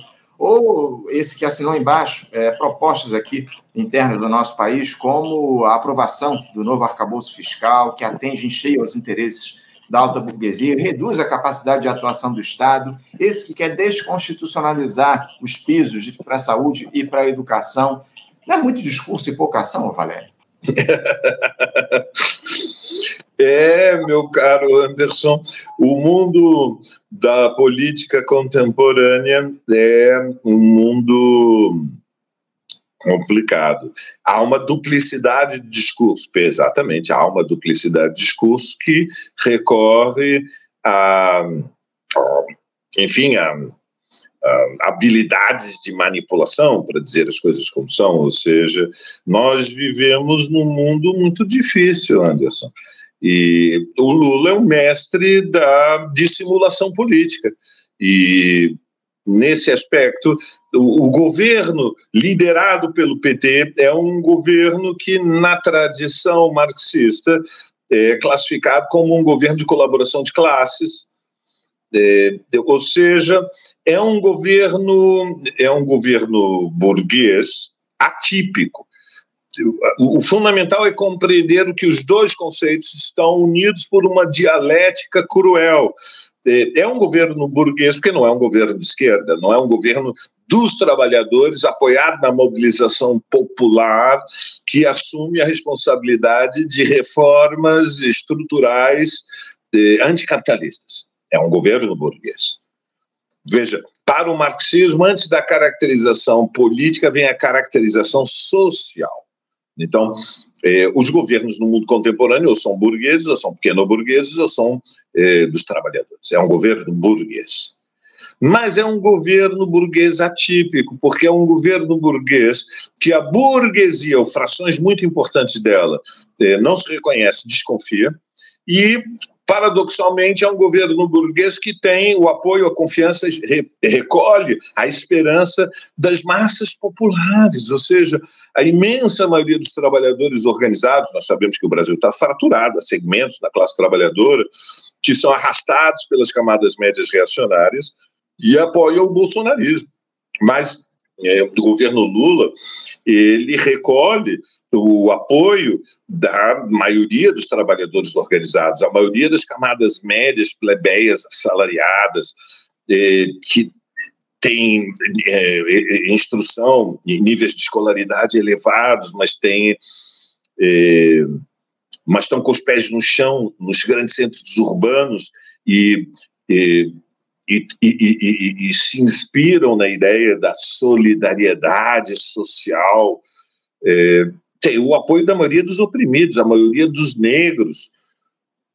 ou esse que assinou embaixo, é, propostas aqui internas do nosso país, como a aprovação do novo arcabouço fiscal, que atende em cheio aos interesses da alta burguesia, reduz a capacidade de atuação do Estado, esse que quer desconstitucionalizar os pisos para a saúde e para a educação. Não é muito discurso e pouca ação, Valério? *laughs* É, meu caro Anderson, o mundo da política contemporânea é um mundo complicado. Há uma duplicidade de discurso, exatamente, há uma duplicidade de discurso que recorre a, enfim, a, a habilidades de manipulação, para dizer as coisas como são, ou seja, nós vivemos num mundo muito difícil, Anderson. E o Lula é um mestre da dissimulação política. E nesse aspecto, o, o, governo liderado pelo PT é um governo que, na tradição marxista, é classificado como um governo de colaboração de classes, é, ou seja, é um governo é um governo burguês atípico. O, fundamental é compreender que os dois conceitos estão unidos por uma dialética cruel é, é um governo burguês, porque não é um governo de esquerda, não é um governo dos trabalhadores, apoiado na mobilização popular, que assume a responsabilidade de reformas estruturais eh, anticapitalistas. É um governo burguês. Veja, para o marxismo, antes da caracterização política, vem a caracterização social. Então, eh, os governos no mundo contemporâneo ou são burgueses, ou são pequeno-burgueses, ou são eh, dos trabalhadores. É um governo burguês. Mas é um governo burguês atípico, porque é um governo burguês que a burguesia, ou frações muito importantes dela, eh, não se reconhece, desconfia, e paradoxalmente, é um governo burguês que tem o apoio, a confiança, recolhe a esperança das massas populares, ou seja, a imensa maioria dos trabalhadores organizados. Nós sabemos que o Brasil está fraturado, há segmentos da classe trabalhadora que são arrastados pelas camadas médias reacionárias e apoiam o bolsonarismo. Mas é, o governo Lula ele recolhe o apoio da maioria dos trabalhadores organizados, a maioria das camadas médias, plebeias, assalariadas, eh, que tem eh, instrução e níveis de escolaridade elevados, mas tem eh, mas estão com os pés no chão nos grandes centros urbanos e, e e, e, e, e, se inspiram na ideia da solidariedade social, é, tem o apoio da maioria dos oprimidos, a maioria dos negros,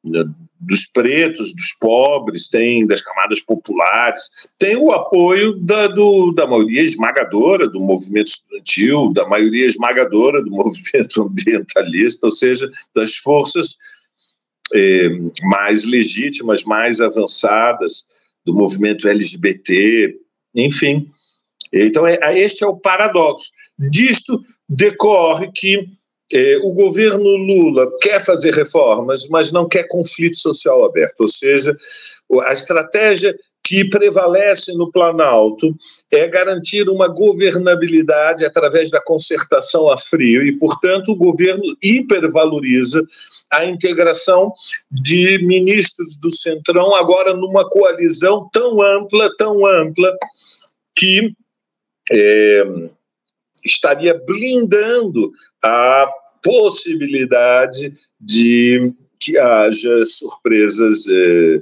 né, dos pretos, dos pobres, tem das camadas populares, tem o apoio da, do, da maioria esmagadora do movimento estudantil, da maioria esmagadora do *laughs* movimento ambientalista, ou seja, das forças é, mais legítimas, mais avançadas do movimento LGBT, enfim. Então, é, este é o paradoxo. Disto decorre que eh, o governo Lula quer fazer reformas, mas não quer conflito social aberto, ou seja, a estratégia que prevalece no Planalto é garantir uma governabilidade através da concertação a frio e, portanto, o governo hipervaloriza a integração de ministros do Centrão agora numa coalizão tão ampla, tão ampla que é, estaria blindando a possibilidade de que haja surpresas eh,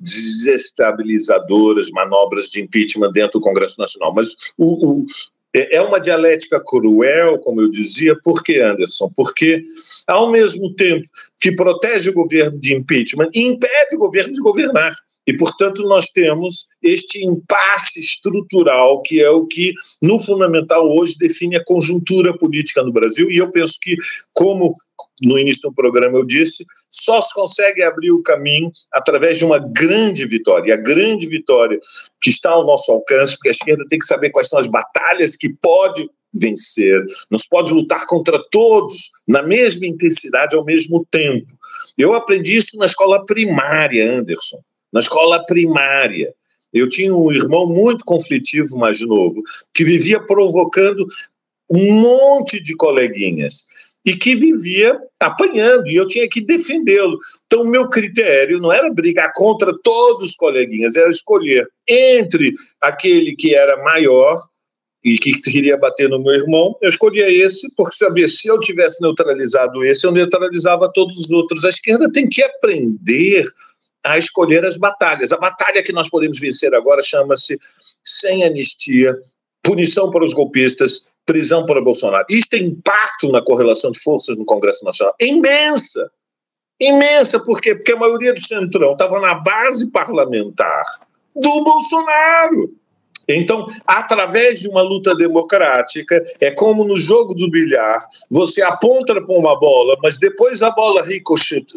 desestabilizadoras, manobras de impeachment dentro do Congresso Nacional. Mas o, o, é, é uma dialética cruel, como eu dizia, por que, Anderson? Porque, ao mesmo tempo que protege o governo de impeachment, impede o governo de governar. E, portanto, nós temos este impasse estrutural, que é o que, no fundamental, hoje define a conjuntura política no Brasil. E eu penso que, como no início do programa eu disse, só se consegue abrir o caminho através de uma grande vitória. E a grande vitória que está ao nosso alcance, porque a esquerda tem que saber quais são as batalhas que pode vencer, não se pode lutar contra todos na mesma intensidade ao mesmo tempo. Eu aprendi isso na escola primária, Anderson na escola primária. Eu tinha um irmão muito conflitivo, mais novo, que vivia provocando um monte de coleguinhas e que vivia apanhando, e eu tinha que defendê-lo. Então, o meu critério não era brigar contra todos os coleguinhas, era escolher entre aquele que era maior e que queria bater no meu irmão, eu escolhia esse, porque sabia se eu tivesse neutralizado esse, eu neutralizava todos os outros. A esquerda tem que aprender a escolher as batalhas. A batalha que nós podemos vencer agora chama-se sem anistia, punição para os golpistas, prisão para Bolsonaro. Isso tem impacto na correlação de forças no Congresso Nacional. É imensa. Imensa, por quê? Porque a maioria do Centrão estava na base parlamentar do Bolsonaro. Então, através de uma luta democrática, é como no jogo do bilhar: você aponta para uma bola, mas depois a bola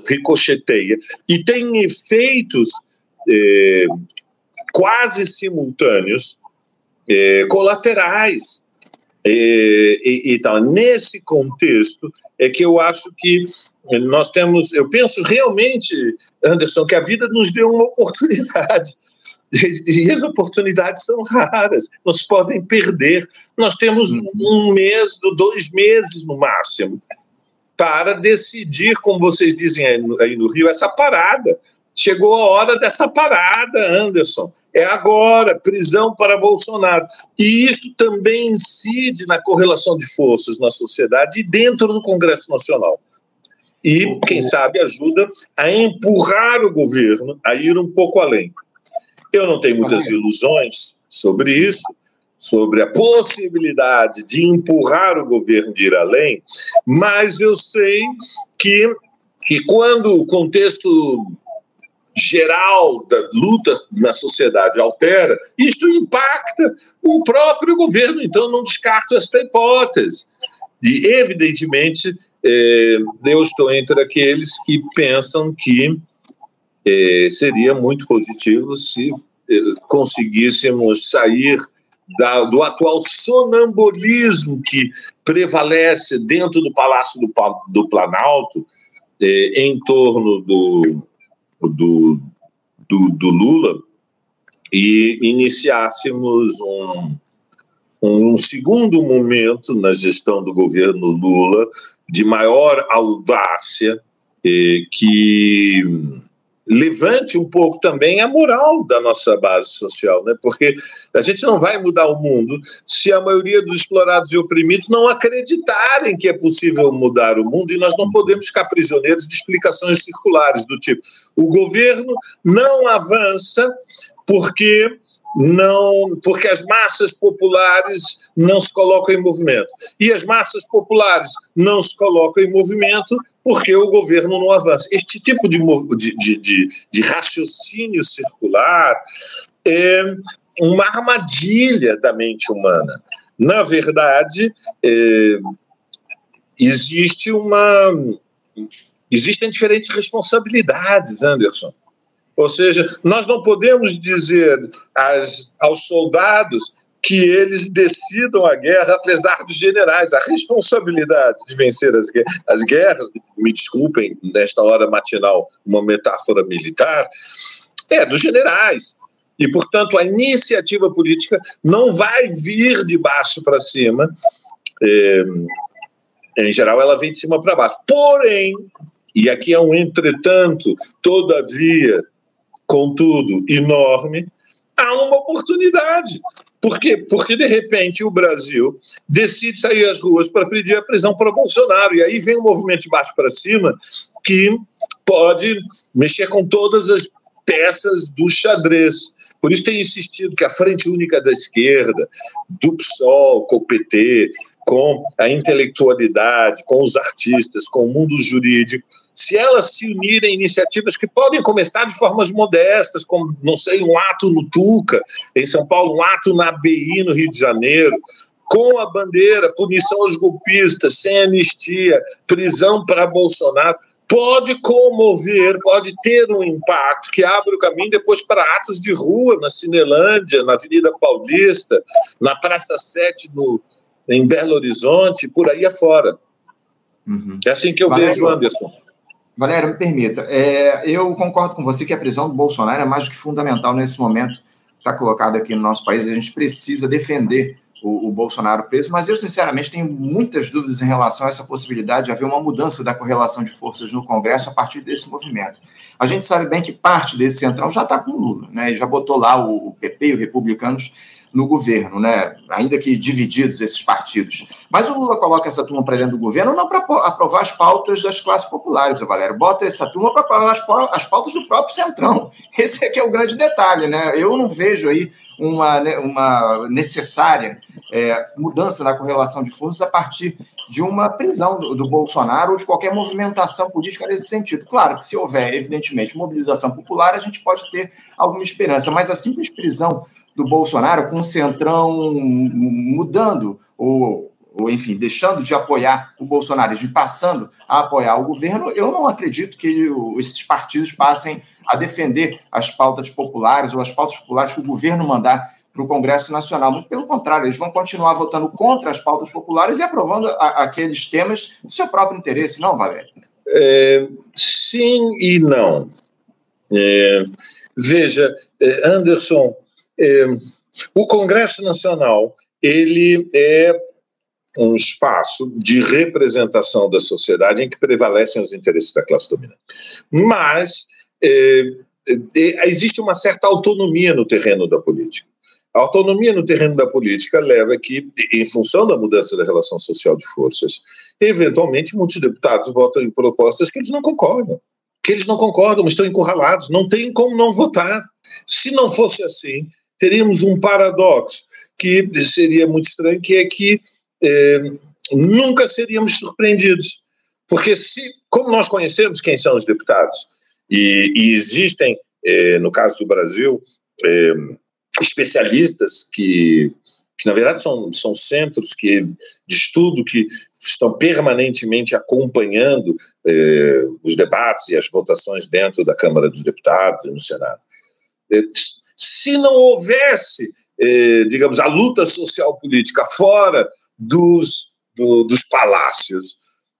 ricocheteia e tem efeitos eh, quase simultâneos, eh, colaterais. então, nesse contexto, é que eu acho que nós temos, eu penso realmente, Anderson, que a vida nos deu uma *laughs* oportunidade e as oportunidades são raras, não se podem perder. Nós temos uhum. um mês, dois meses no máximo, para decidir, como vocês dizem aí no Rio, essa parada. Chegou a hora dessa parada, Anderson. É agora, prisão para Bolsonaro. E isso também incide na correlação de forças na sociedade e dentro do Congresso Nacional. E, quem sabe, ajuda a empurrar o governo a ir um pouco além. Eu não tenho muitas ilusões sobre isso, sobre a possibilidade de empurrar o governo de ir além, mas eu sei que, que quando o contexto geral da luta na sociedade altera, isto impacta o próprio governo. Então, não descarto esta hipótese. E, evidentemente, é, eu estou entre aqueles que pensam que é, seria muito positivo se eh, conseguíssemos sair da, do atual sonambulismo que prevalece dentro do Palácio do, do Planalto, eh, em torno do, do, do, do, Lula, e iniciássemos um, um segundo momento na gestão do governo Lula de maior audácia, eh, que levante um pouco também a moral da nossa base social, né? porque a gente não vai mudar o mundo se a maioria dos explorados e oprimidos não acreditarem que é possível mudar o mundo e nós não podemos ficar prisioneiros de explicações circulares do tipo o governo não avança porque não, porque as massas populares não se colocam em movimento. E as massas populares não se colocam em movimento porque o governo não avança. Este tipo de, de, de, de raciocínio circular é uma armadilha da mente humana. Na verdade, é, existe uma. Existem diferentes responsabilidades, Anderson. Ou seja, nós não podemos dizer às, aos soldados que eles decidam a guerra, apesar dos generais. A responsabilidade de vencer as, as guerras, me desculpem, nesta hora matinal, uma metáfora militar, é dos generais. E, portanto, a iniciativa política não vai vir de baixo para cima. É, em geral, ela vem de cima para baixo. Porém, e aqui é um entretanto, todavia, contudo, enorme, há uma oportunidade. Por quê? Porque, de repente, o Brasil decide sair às ruas para pedir a prisão para Bolsonaro. E aí vem um movimento de baixo para cima que pode mexer com todas as peças do xadrez. Por isso tem insistido que a Frente Única da Esquerda, do PSOL, com o PT, com a intelectualidade, com os artistas, com o mundo jurídico, se elas se unirem iniciativas que podem começar de formas modestas, como, não sei, um ato no Tuca, em São Paulo, um ato na ABI, no Rio de Janeiro, com a bandeira, punição aos golpistas, sem anistia, prisão para Bolsonaro, pode comover, pode ter um impacto que abre o caminho depois para atos de rua na Cinelândia, na Avenida Paulista, na Praça 7 no, em Belo Horizonte, por aí afora. Uhum. É assim que eu Valério, vejo, Anderson. Valério, me permita. É, eu concordo com você que a prisão do Bolsonaro é mais do que fundamental nesse momento está colocado aqui no nosso país. A gente precisa defender o, o, Bolsonaro preso, mas eu, sinceramente, tenho muitas dúvidas em relação a essa possibilidade de haver uma mudança da correlação de forças no Congresso a partir desse movimento. A gente sabe bem que parte desse centrão já está com o Lula, né? E já botou lá o, o PP e os republicanos no governo, né? ainda que divididos esses partidos. Mas o Lula coloca essa turma para dentro do governo não para aprovar as pautas das classes populares, Valério. Bota essa turma para aprovar as pautas do próprio Centrão. *laughs* Esse é que é o grande detalhe. Né? Eu não vejo aí uma, né, uma necessária é, mudança na correlação de forças a partir de uma prisão do, do, Bolsonaro ou de qualquer movimentação política nesse sentido. Claro que se houver, evidentemente, mobilização popular, a gente pode ter alguma esperança, mas a simples prisão do Bolsonaro com o Centrão mudando ou, ou enfim, deixando de apoiar o Bolsonaro e passando a apoiar o governo, eu não acredito que esses partidos passem a defender as pautas populares ou as pautas populares que o governo mandar para o Congresso Nacional. Muito pelo contrário, eles vão continuar votando contra as pautas populares e aprovando a, aqueles temas do seu próprio interesse, não, Valério? É, sim e não. É, veja, é, Anderson, é, o Congresso Nacional ele é um espaço de representação da sociedade em que prevalecem os interesses da classe dominante. Mas é, é, existe uma certa autonomia no terreno da política. A autonomia no terreno da política leva que, em função da mudança da relação social de forças, eventualmente muitos deputados votam em propostas que eles não concordam, que eles não concordam, estão encurralados, não tem como não votar. Se não fosse assim, teríamos um paradoxo que seria muito estranho, que é que é, nunca seríamos surpreendidos. Porque se, como nós conhecemos quem são os deputados, e, e existem, é, no caso do Brasil, é, especialistas que, que na verdade são, são centros que, de estudo que estão permanentemente acompanhando os debates e as votações dentro da Câmara dos Deputados e no Senado. Eh, se não houvesse, eh, digamos, a luta social política fora dos, do, dos palácios,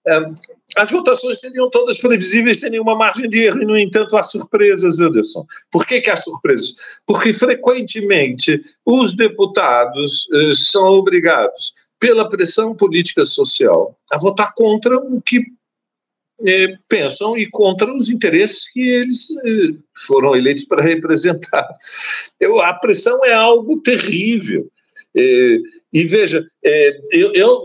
é, as votações seriam todas previsíveis sem nenhuma margem de erro, e, no entanto, há surpresas, Anderson. Por que, que há surpresas? Porque, frequentemente, os deputados eh, são obrigados, pela pressão política social, a votar contra o que eh, pensam e contra os interesses que eles eh, foram eleitos para representar. Eu, a pressão é algo terrível. Eh, e veja, eu, eu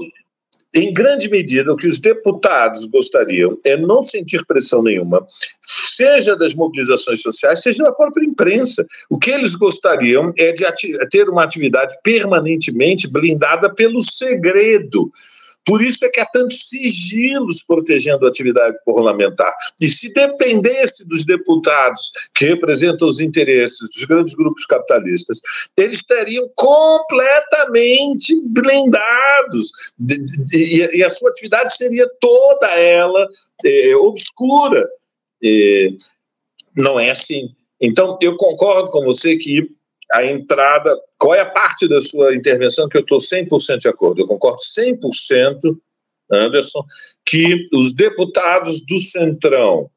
em grande medida, o que os deputados gostariam é não sentir pressão nenhuma, seja das mobilizações sociais, seja da própria imprensa. O que eles gostariam é de ter uma atividade permanentemente blindada pelo segredo. Por isso é que há tantos sigilos protegendo a atividade parlamentar. E se dependesse dos deputados que representam os interesses dos grandes grupos capitalistas, eles estariam completamente blindados. E a sua atividade seria toda ela é, obscura. É, não é assim. Então, eu concordo com você que a entrada. Qual é a parte da sua intervenção que eu estou 100% de acordo? Eu concordo 100%, Anderson, que os deputados do Centrão,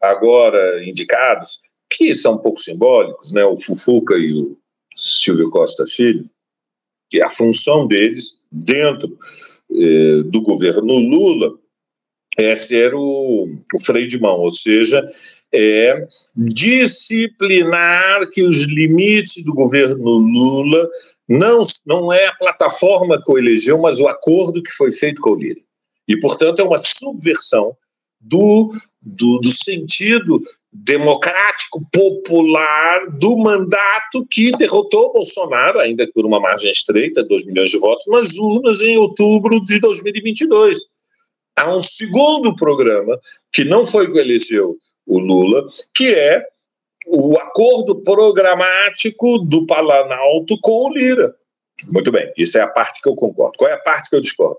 agora indicados, que são um pouco simbólicos, né, o Fufuca e o Silvio Costa Filho, que a função deles, dentro eh, do governo Lula, é ser o, o freio de mão, ou seja, é disciplinar que os limites do governo Lula não, não é a plataforma que o elegeu, mas o acordo que foi feito com o Lira. E, portanto, é uma subversão do, do, do sentido democrático popular do mandato que derrotou Bolsonaro, ainda por uma margem estreita, 2 milhões de votos, nas urnas em outubro de 2022. Há um segundo programa que não foi o que elegeu o Lula, que é o acordo programático do Planalto com o Lira. Muito bem, isso é a parte que eu concordo. Qual é a parte que eu discordo?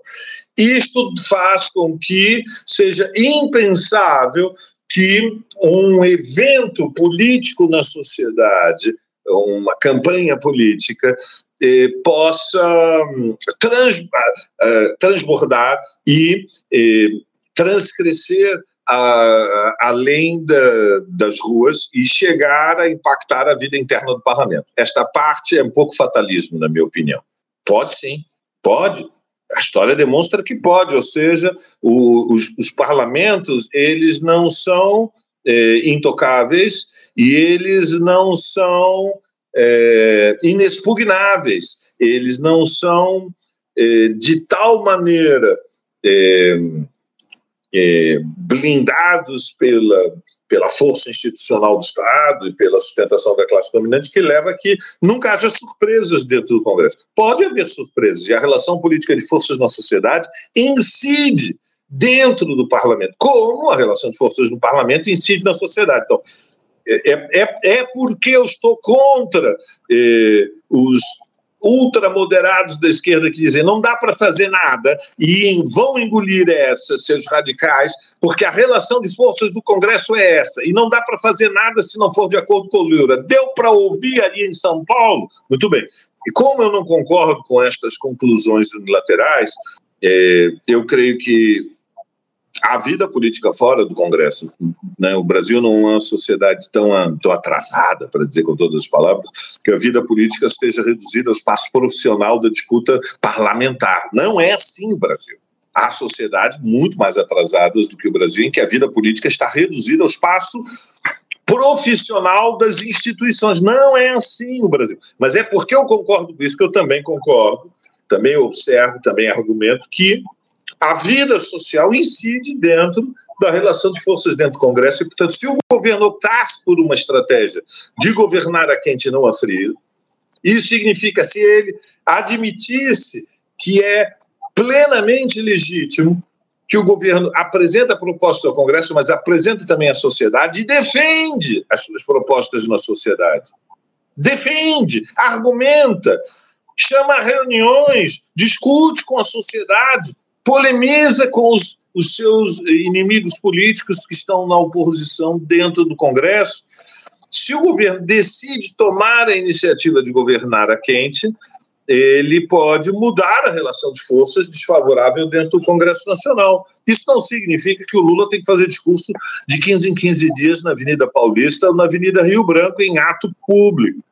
Isto faz com que seja impensável que um evento político na sociedade, uma campanha política, eh, possa hum, trans, uh, transbordar e eh, transcrescer a, além da, das ruas e chegar a impactar a vida interna do parlamento. Esta parte é um pouco fatalismo, na minha opinião. Pode sim, pode. A história demonstra que pode, ou seja, o, os, os, parlamentos eles não são é, intocáveis e eles não são é, inexpugnáveis, eles não são é, de tal maneira é, blindados pela, pela força institucional do Estado e pela sustentação da classe dominante que leva a que nunca haja surpresas dentro do Congresso. Pode haver surpresas, e a relação política de forças na sociedade incide dentro do parlamento, como a relação de forças no parlamento incide na sociedade. Então, é, é, é, é porque eu estou contra eh, os ultramoderados da esquerda que dizem não dá para fazer nada e vão engolir essa, seus radicais, porque a relação de forças do Congresso é essa, e não dá para fazer nada se não for de acordo com o Lula. Deu para ouvir ali em São Paulo? Muito bem. E como eu não concordo com estas conclusões unilaterais, é, eu creio que a vida política fora do Congresso. Né? O Brasil não é uma sociedade tão, tão atrasada, para dizer com todas as palavras, que a vida política esteja reduzida ao espaço profissional da disputa parlamentar. Não é assim o Brasil. Há sociedades muito mais atrasadas do que o Brasil, em que a vida política está reduzida ao espaço profissional das instituições. Não é assim o Brasil. Mas é porque eu concordo com isso que eu também concordo, também observo, também argumento que a vida social incide dentro da relação de forças dentro do Congresso e, portanto, se o governo optasse por uma estratégia de governar a quente e não a frio, isso significa se ele admitisse que é plenamente legítimo que o governo apresenta propostas ao Congresso, mas apresenta também à sociedade e defende as suas propostas na sociedade. Defende, argumenta, chama reuniões, discute com a sociedade, polemiza com os, os seus inimigos políticos que estão na oposição dentro do Congresso. Se o governo decide tomar a iniciativa de governar a quente, ele pode mudar a relação de forças desfavorável dentro do Congresso Nacional. Isso não significa que o Lula tem que fazer discurso de 15 em 15 dias na Avenida Paulista ou na Avenida Rio Branco em ato público.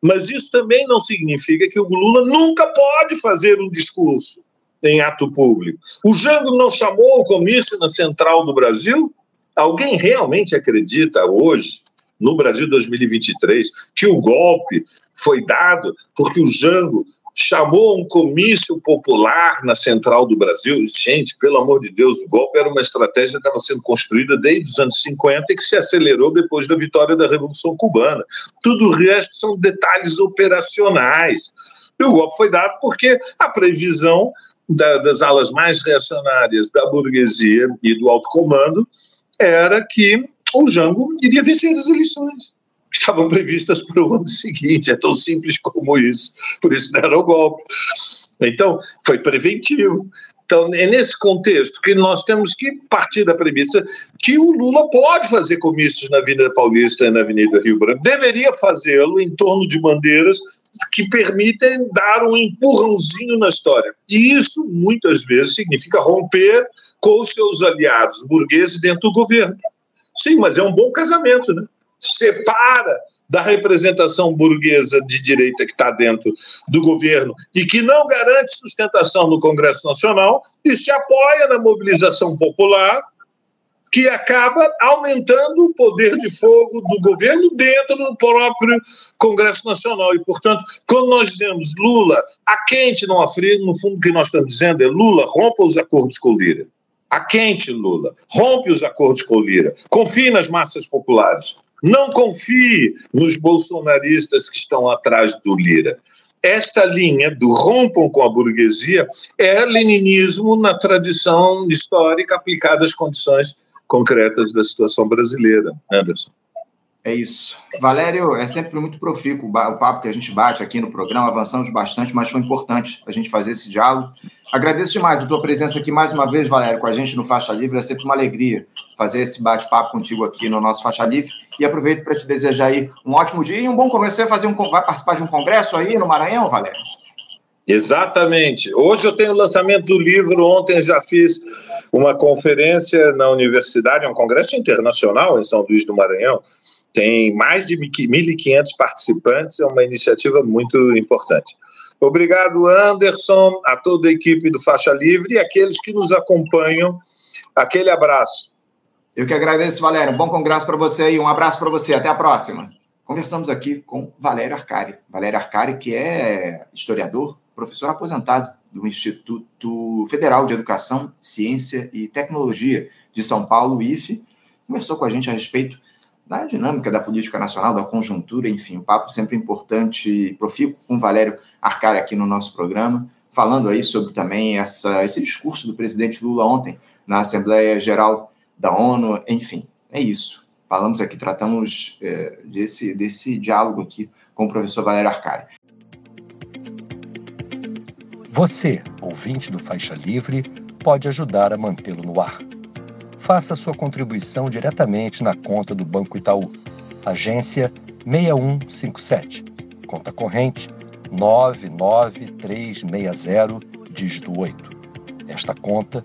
Mas isso também não significa que o Lula nunca pode fazer um discurso em ato público. O Jango não chamou o comício na Central do Brasil? Alguém realmente acredita hoje, no Brasil 2023, que o golpe foi dado porque o Jango chamou um comício popular na Central do Brasil? Gente, pelo amor de Deus, o golpe era uma estratégia que estava sendo construída desde os anos 50 e que se acelerou depois da vitória da Revolução Cubana. Tudo o resto são detalhes operacionais. E o golpe foi dado porque a previsão da, das alas mais reacionárias da burguesia e do alto comando era que o Jango iria vencer as eleições que estavam previstas para o ano seguinte. É tão simples como isso. Por isso deram o golpe. Então, foi preventivo. Então, é nesse contexto que nós temos que partir da premissa que o Lula pode fazer comícios na Avenida Paulista e na Avenida Rio Branco, deveria fazê-lo em torno de bandeiras que permitem dar um empurrãozinho na história. E isso, muitas vezes, significa romper com os seus aliados burgueses dentro do governo. Sim, mas é um bom casamento, né? Separa da representação burguesa de direita que está dentro do governo e que não garante sustentação no Congresso Nacional e se apoia na mobilização popular que acaba aumentando o poder de fogo do governo dentro do próprio Congresso Nacional. E, portanto, quando nós dizemos Lula, a quente não a frio, no fundo o que nós estamos dizendo é Lula, rompa os acordos com o Lira. A quente, Lula, rompe os acordos com o Lira. Confie nas massas populares. Não confie nos bolsonaristas que estão atrás do Lira. Esta linha do rompam com a burguesia é leninismo na tradição histórica aplicada às condições concretas da situação brasileira. Anderson. É isso. Valério, é sempre muito profícuo o papo que a gente bate aqui no programa, avançamos bastante, mas foi importante a gente fazer esse diálogo. Agradeço demais a tua presença aqui mais uma vez, Valério, com a gente no Faixa Livre. É sempre uma alegria fazer esse bate-papo contigo aqui no nosso Faixa Livre. E aproveito para te desejar aí um ótimo dia e um bom congresso. Você vai, fazer um, vai participar de um congresso aí no Maranhão, Valério? Exatamente. Hoje eu tenho o lançamento do livro, ontem já fiz uma conferência na universidade, é um congresso internacional em São Luís do Maranhão, tem mais de 1.500 participantes, é uma iniciativa muito importante. Obrigado, Anderson, a toda a equipe do Faixa Livre e aqueles que nos acompanham. Aquele abraço. Eu que agradeço, Valério. Um bom congresso para você e um abraço para você. Até a próxima. Conversamos aqui com Valério Arcari. Valério Arcari, que é historiador, professor aposentado do Instituto Federal de Educação, Ciência e Tecnologia de São Paulo, IFE, conversou com a gente a respeito da dinâmica da política nacional, da conjuntura, enfim, um papo sempre importante e profícuo com Valério Arcari aqui no nosso programa, falando aí sobre também essa, esse discurso do presidente Lula ontem na Assembleia Geral da ONU, enfim, é isso. Falamos aqui, tratamos é, desse, desse diálogo aqui com o professor Valério Arcari. Você, ouvinte do Faixa Livre, pode ajudar a mantê-lo no ar faça sua contribuição diretamente na conta do Banco Itaú. Agência 6157. Conta corrente 99360, dígito 8. Esta conta